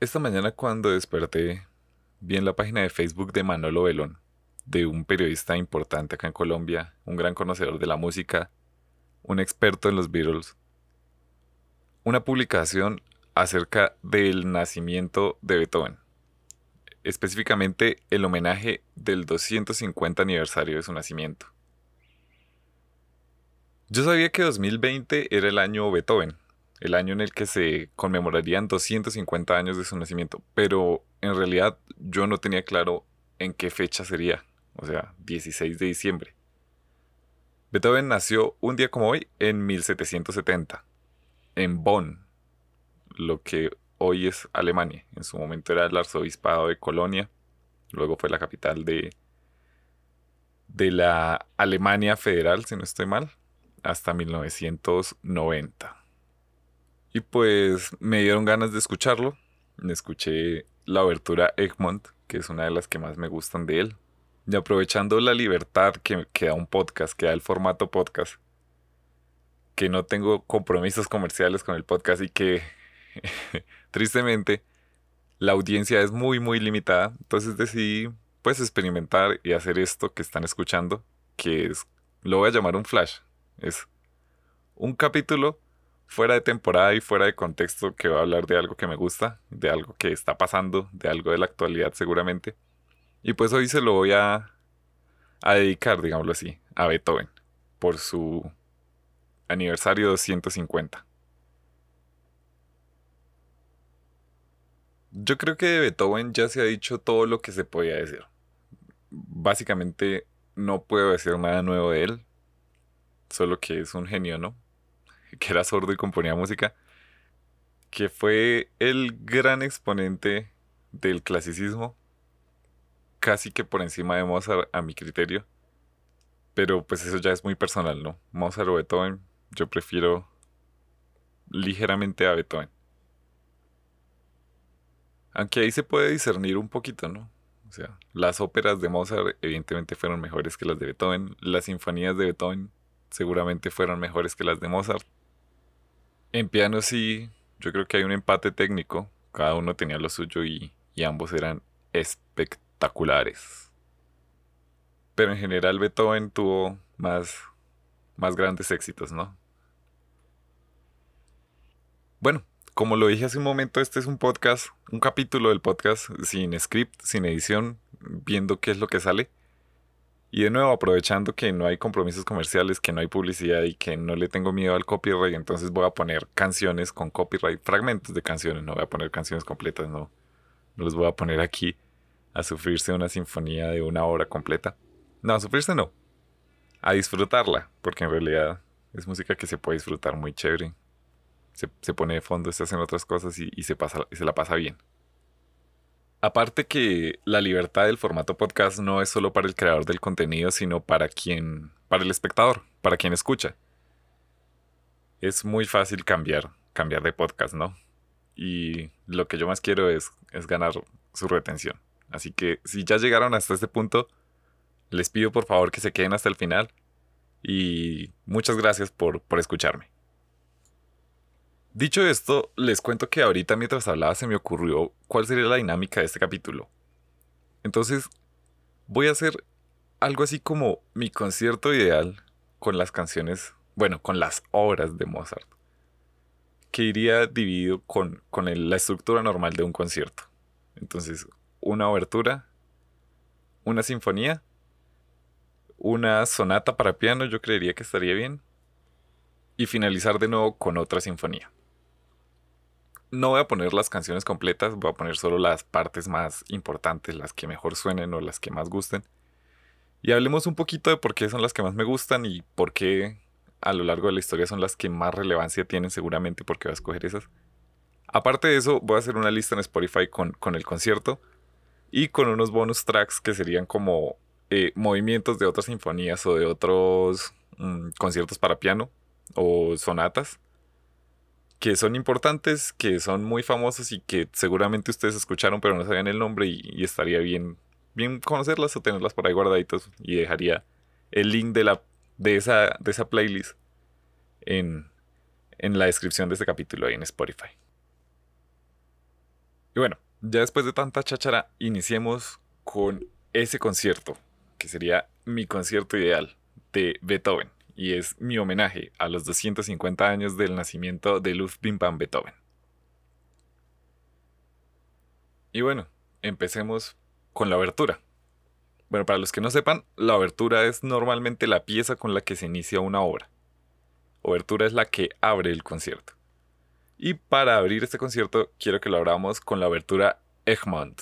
Esta mañana cuando desperté, vi en la página de Facebook de Manolo Belón, de un periodista importante acá en Colombia, un gran conocedor de la música, un experto en los Beatles, una publicación acerca del nacimiento de Beethoven, específicamente el homenaje del 250 aniversario de su nacimiento. Yo sabía que 2020 era el año Beethoven, el año en el que se conmemorarían 250 años de su nacimiento, pero en realidad yo no tenía claro en qué fecha sería, o sea, 16 de diciembre. Beethoven nació un día como hoy en 1770, en Bonn, lo que hoy es Alemania. En su momento era el arzobispado de Colonia, luego fue la capital de, de la Alemania federal, si no estoy mal, hasta 1990. Y pues me dieron ganas de escucharlo. Escuché la abertura Egmont, que es una de las que más me gustan de él. Y aprovechando la libertad que, que da un podcast, que da el formato podcast, que no tengo compromisos comerciales con el podcast y que tristemente la audiencia es muy muy limitada, entonces decidí pues experimentar y hacer esto que están escuchando, que es lo voy a llamar un flash. Es un capítulo fuera de temporada y fuera de contexto que va a hablar de algo que me gusta, de algo que está pasando, de algo de la actualidad seguramente. Y pues hoy se lo voy a, a dedicar, digámoslo así, a Beethoven, por su aniversario 250. Yo creo que de Beethoven ya se ha dicho todo lo que se podía decir. Básicamente no puedo decir nada nuevo de él, solo que es un genio, ¿no? que era sordo y componía música, que fue el gran exponente del clasicismo, casi que por encima de Mozart a mi criterio. Pero pues eso ya es muy personal, ¿no? Mozart o Beethoven, yo prefiero ligeramente a Beethoven. Aunque ahí se puede discernir un poquito, ¿no? O sea, las óperas de Mozart evidentemente fueron mejores que las de Beethoven, las sinfonías de Beethoven seguramente fueron mejores que las de Mozart, en piano sí, yo creo que hay un empate técnico. Cada uno tenía lo suyo y, ambos eran espectaculares. Pero en general Beethoven tuvo más, más grandes éxitos, ¿no? Bueno, como lo dije hace un momento, este es un podcast, un capítulo del podcast sin script, sin edición, viendo qué es lo que sale. Y de nuevo, aprovechando que no hay compromisos comerciales, que no hay publicidad y que no le tengo miedo al copyright, entonces voy a poner canciones con copyright, fragmentos de canciones, no voy a poner canciones completas, no, no los voy a poner aquí a sufrirse una sinfonía de una hora completa. No, a sufrirse no, a disfrutarla, porque en realidad es música que se puede disfrutar muy chévere. Se, pone de fondo, se hacen otras cosas y, y se, pasa, y se la pasa bien. Aparte que la libertad del formato podcast no es solo para el creador del contenido, sino para quien, para el espectador, para quien escucha. Es muy fácil cambiar, cambiar de podcast, ¿no? Y lo que yo más quiero es, es ganar su retención. Así que si ya llegaron hasta este punto, les pido por favor que se queden hasta el final. Y muchas gracias por, por escucharme. Dicho esto, les cuento que ahorita mientras hablaba se me ocurrió cuál sería la dinámica de este capítulo. Entonces, voy a hacer algo así como mi concierto ideal con las canciones, bueno, con las obras de Mozart, que iría dividido con, con la estructura normal de un concierto. Entonces, una obertura, una sinfonía, una sonata para piano, yo creería que estaría bien, y finalizar de nuevo con otra sinfonía no voy a poner las canciones completas, voy a poner solo las partes más importantes, las que mejor suenen o las que más gusten. Y hablemos un poquito de por qué son las que más me gustan y por qué a lo largo de la historia son las que más relevancia tienen seguramente porque voy a escoger esas. Aparte de eso, voy a hacer una lista en Spotify con, con el concierto y con unos bonus tracks que serían como eh, movimientos de otras sinfonías o de otros mm, conciertos para piano o sonatas que son importantes, que son muy famosos y que seguramente ustedes escucharon pero no sabían el nombre y, estaría bien, bien conocerlas o tenerlas por ahí guardaditos y dejaría el link de, la, de, esa, de esa playlist en, en la descripción de este capítulo ahí en Spotify. Y bueno, ya después de tanta cháchara, iniciemos con ese concierto, que sería mi concierto ideal de Beethoven, y es mi homenaje a los 250 años del nacimiento de Ludwig van Beethoven. Y bueno, empecemos con la abertura. Bueno, para los que no sepan, la abertura es normalmente la pieza con la que se inicia una obra. Obertura es la que abre el concierto. Y para abrir este concierto quiero que lo abramos con la abertura Egmont.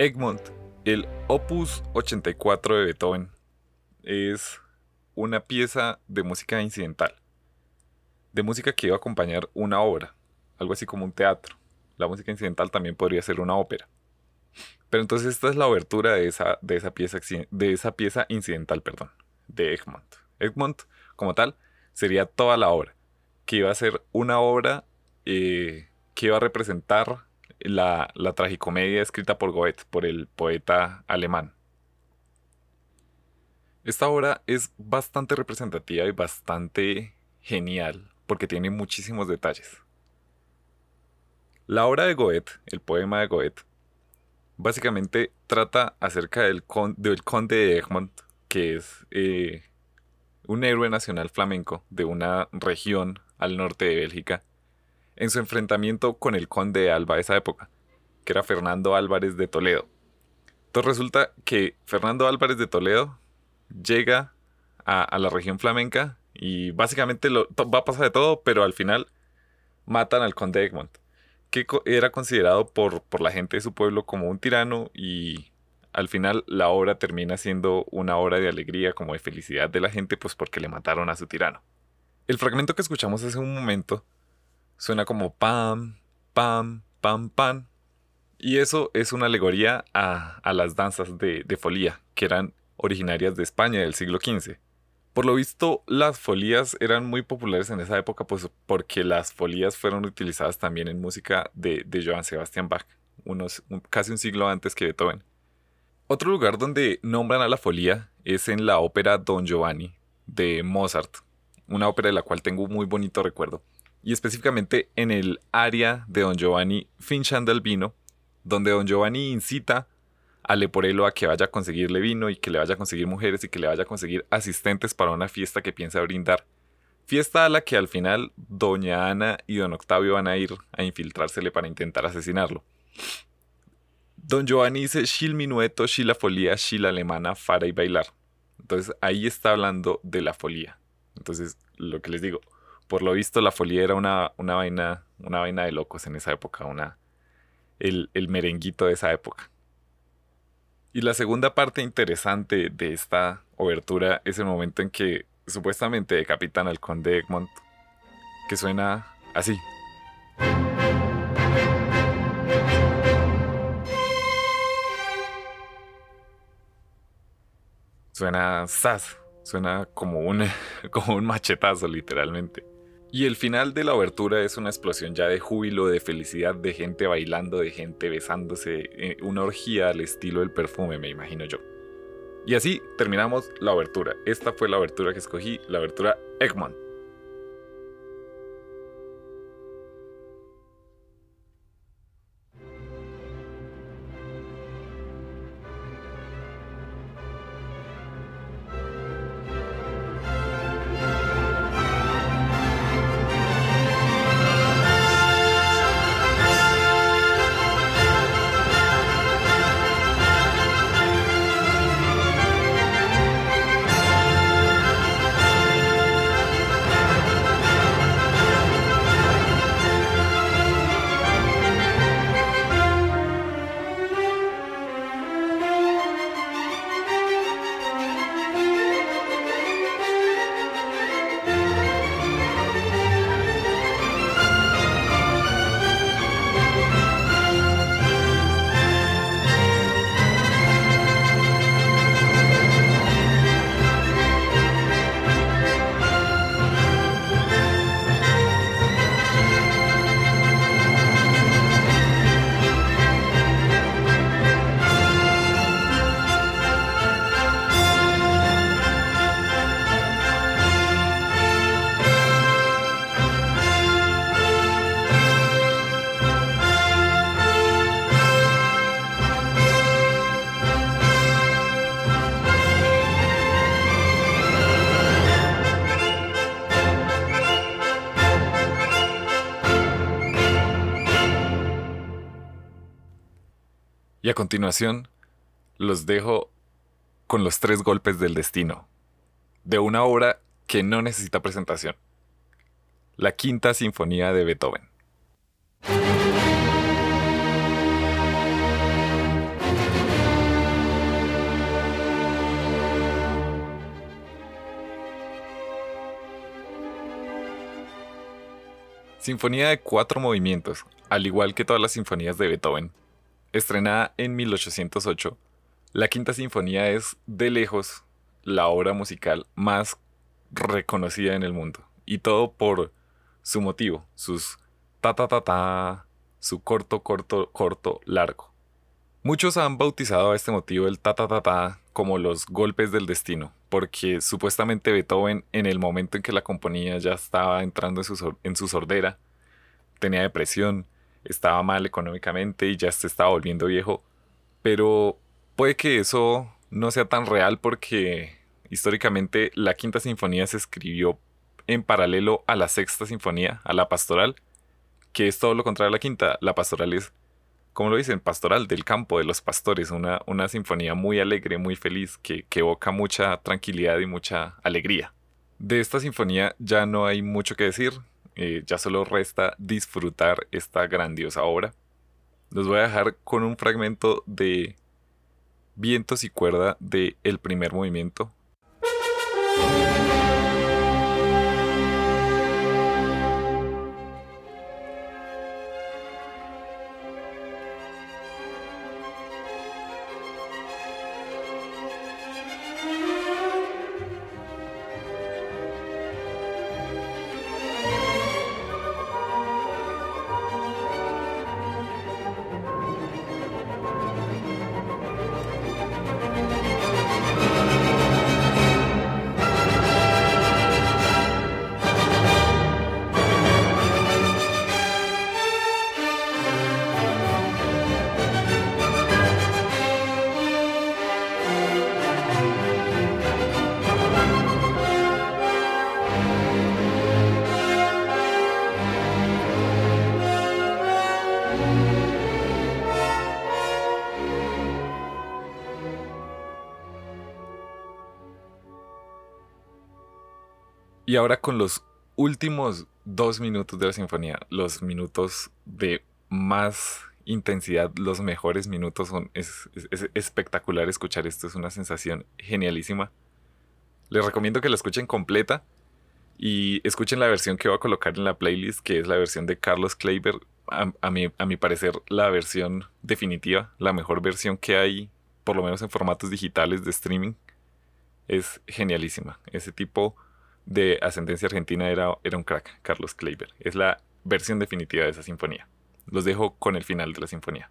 Egmont, el Opus 84 de Beethoven, es una pieza de música incidental, de música que iba a acompañar una obra, algo así como un teatro. La música incidental también podría ser una ópera. Pero entonces esta es la obertura de esa, de esa, pieza, de esa pieza incidental, perdón, de Egmont. Egmont, como tal, sería toda la obra, que iba a ser una obra eh, que iba a representar la, tragicomedia escrita por Goethe, por el poeta alemán. Esta obra es bastante representativa y bastante genial porque tiene muchísimos detalles. La obra de Goethe, el poema de Goethe, básicamente trata acerca del, del conde de Egmont, que es eh, un héroe nacional flamenco de una región al norte de Bélgica, en su enfrentamiento con el conde de Alba de esa época, que era Fernando Álvarez de Toledo. Entonces resulta que Fernando Álvarez de Toledo llega a, la región flamenca y básicamente va a pasar de todo, pero al final matan al conde Egmont, que era considerado por, por la gente de su pueblo como un tirano y al final la obra termina siendo una obra de alegría, como de felicidad de la gente, pues porque le mataron a su tirano. El fragmento que escuchamos hace un momento Suena como pam, pam, pam, pam. Y eso es una alegoría a, las danzas de, de, folía, que eran originarias de España del siglo XV. Por lo visto, las folías eran muy populares en esa época, pues porque las folías fueron utilizadas también en música de, de Johann Sebastian Bach, unos, casi un siglo antes que Beethoven. Otro lugar donde nombran a la folía es en la ópera Don Giovanni de Mozart, una ópera de la cual tengo un muy bonito recuerdo y específicamente en el área de Don Giovanni finchando vino, donde Don Giovanni incita a Leporello a que vaya a conseguirle vino y que le vaya a conseguir mujeres y que le vaya a conseguir asistentes para una fiesta que piensa brindar. Fiesta a la que al final Doña Ana y Don Octavio van a ir a infiltrársele para intentar asesinarlo. Don Giovanni dice Shil minueto, Shil la folía, Shil alemana, fara y bailar. Entonces ahí está hablando de la folía. Entonces, lo que les digo, por lo visto la folia era una, una, vaina, una vaina de locos en esa época, una, el, el merenguito de esa época. Y la segunda parte interesante de esta obertura es el momento en que supuestamente decapitan al conde Egmont, que suena así. Suena sas, suena como un, como un machetazo literalmente. Y el final de la abertura es una explosión ya de júbilo, de felicidad, de gente bailando, de gente besándose, eh, una orgía al estilo del perfume, me imagino yo. Y así terminamos la abertura. Esta fue la abertura que escogí, la abertura Egmont. Continuación, los dejo con los tres golpes del destino, de una obra que no necesita presentación, la Quinta Sinfonía de Beethoven. Sinfonía de cuatro movimientos, al igual que todas las sinfonías de Beethoven. Estrenada en 1808, la Quinta Sinfonía es, de lejos, la obra musical más reconocida en el mundo. Y todo por su motivo, sus ta ta ta ta, su corto, corto, corto, largo. Muchos han bautizado a este motivo el ta ta ta ta como los golpes del destino, porque supuestamente Beethoven en el momento en que la componía ya estaba entrando en su, en su sordera, tenía depresión, estaba mal económicamente y ya se estaba volviendo viejo, pero puede que eso no sea tan real porque históricamente la quinta sinfonía se escribió en paralelo a la sexta sinfonía, a la pastoral, que es todo lo contrario a la quinta. La pastoral es como lo dicen, pastoral del campo de los pastores, una, una sinfonía muy alegre, muy feliz, que, evoca mucha tranquilidad y mucha alegría. De esta sinfonía ya no hay mucho que decir, eh, ya solo resta disfrutar esta grandiosa obra. Los voy a dejar con un fragmento de Vientos y cuerda de el primer movimiento. Ahora con los últimos dos minutos de la sinfonía, los minutos de más intensidad, los mejores minutos, son, es, espectacular escuchar esto, es una sensación genialísima. Les recomiendo que la escuchen completa y escuchen la versión que voy a colocar en la playlist, que es la versión de Carlos Kleiber. A, mi, a mi parecer, la versión definitiva, la mejor versión que hay, por lo menos en formatos digitales de streaming, es genialísima. Ese tipo de ascendencia argentina era, era un crack, Carlos Kleiber. Es la versión definitiva de esa sinfonía. Los dejo con el final de la sinfonía.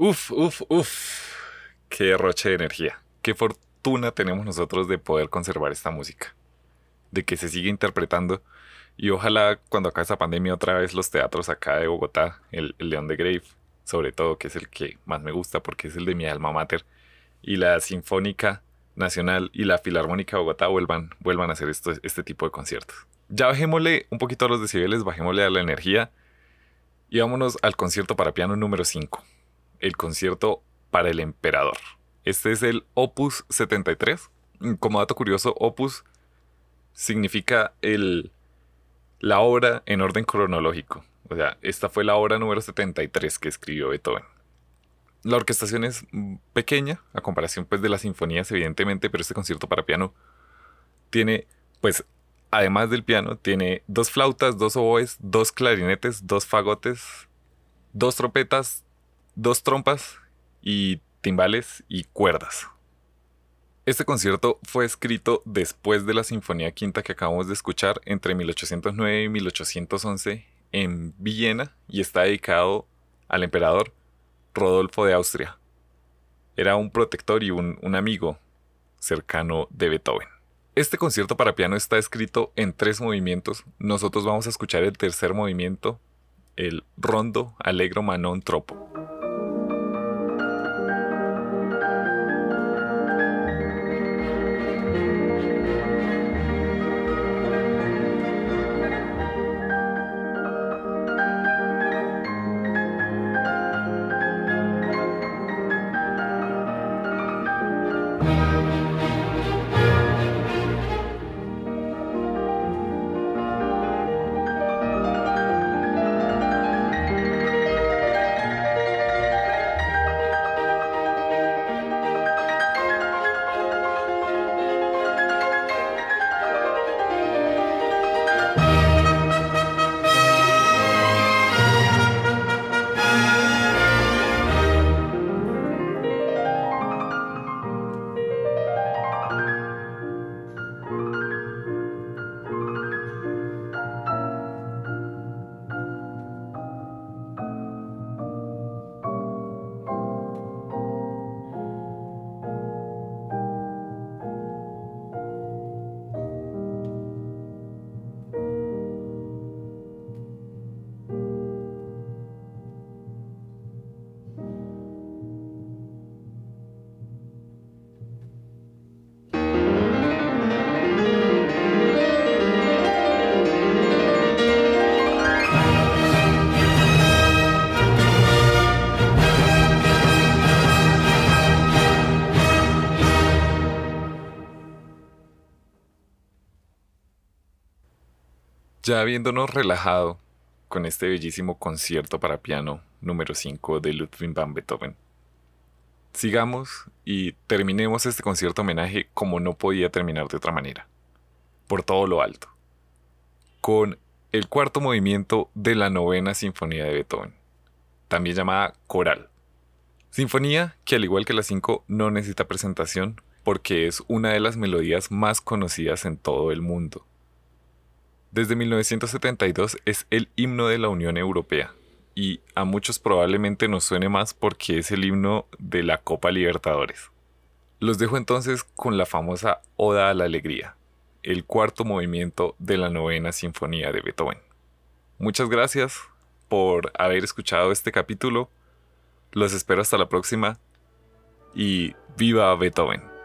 Uf, uf, uf. Qué derroche de energía. Qué fortuna tenemos nosotros de poder conservar esta música. De que se siga interpretando. Y ojalá cuando acabe esta pandemia otra vez los teatros acá de Bogotá, el, León de Grave, sobre todo, que es el que más me gusta porque es el de mi alma mater, y la Sinfónica Nacional y la Filarmónica de Bogotá vuelvan, vuelvan a hacer esto, este tipo de conciertos. Ya bajémosle un poquito a los decibeles, bajémosle a la energía y vámonos al concierto para piano número 5 el concierto para el emperador. Este es el Opus 73. Como dato curioso, Opus significa el, la obra en orden cronológico. O sea, esta fue la obra número 73 que escribió Beethoven. La orquestación es pequeña, a comparación pues de las sinfonías evidentemente, pero este concierto para piano tiene, pues, además del piano, tiene dos flautas, dos oboes, dos clarinetes, dos fagotes, dos trompetas, dos trompas y timbales y cuerdas. Este concierto fue escrito después de la Sinfonía Quinta que acabamos de escuchar entre 1809 y 1811 en Viena y está dedicado al emperador Rodolfo de Austria. Era un protector y un, un amigo cercano de Beethoven. Este concierto para piano está escrito en tres movimientos. Nosotros vamos a escuchar el tercer movimiento, el rondo allegro manon tropo. Ya habiéndonos relajado con este bellísimo concierto para piano número 5 de Ludwig van Beethoven, sigamos y terminemos este concierto homenaje como no podía terminar de otra manera, por todo lo alto, con el cuarto movimiento de la novena sinfonía de Beethoven, también llamada coral. Sinfonía que al igual que la 5 no necesita presentación porque es una de las melodías más conocidas en todo el mundo desde 1972 es el himno de la Unión Europea y a muchos probablemente nos suene más porque es el himno de la Copa Libertadores. Los dejo entonces con la famosa Oda a la Alegría, el cuarto movimiento de la novena sinfonía de Beethoven. Muchas gracias por haber escuchado este capítulo. Los espero hasta la próxima y viva Beethoven.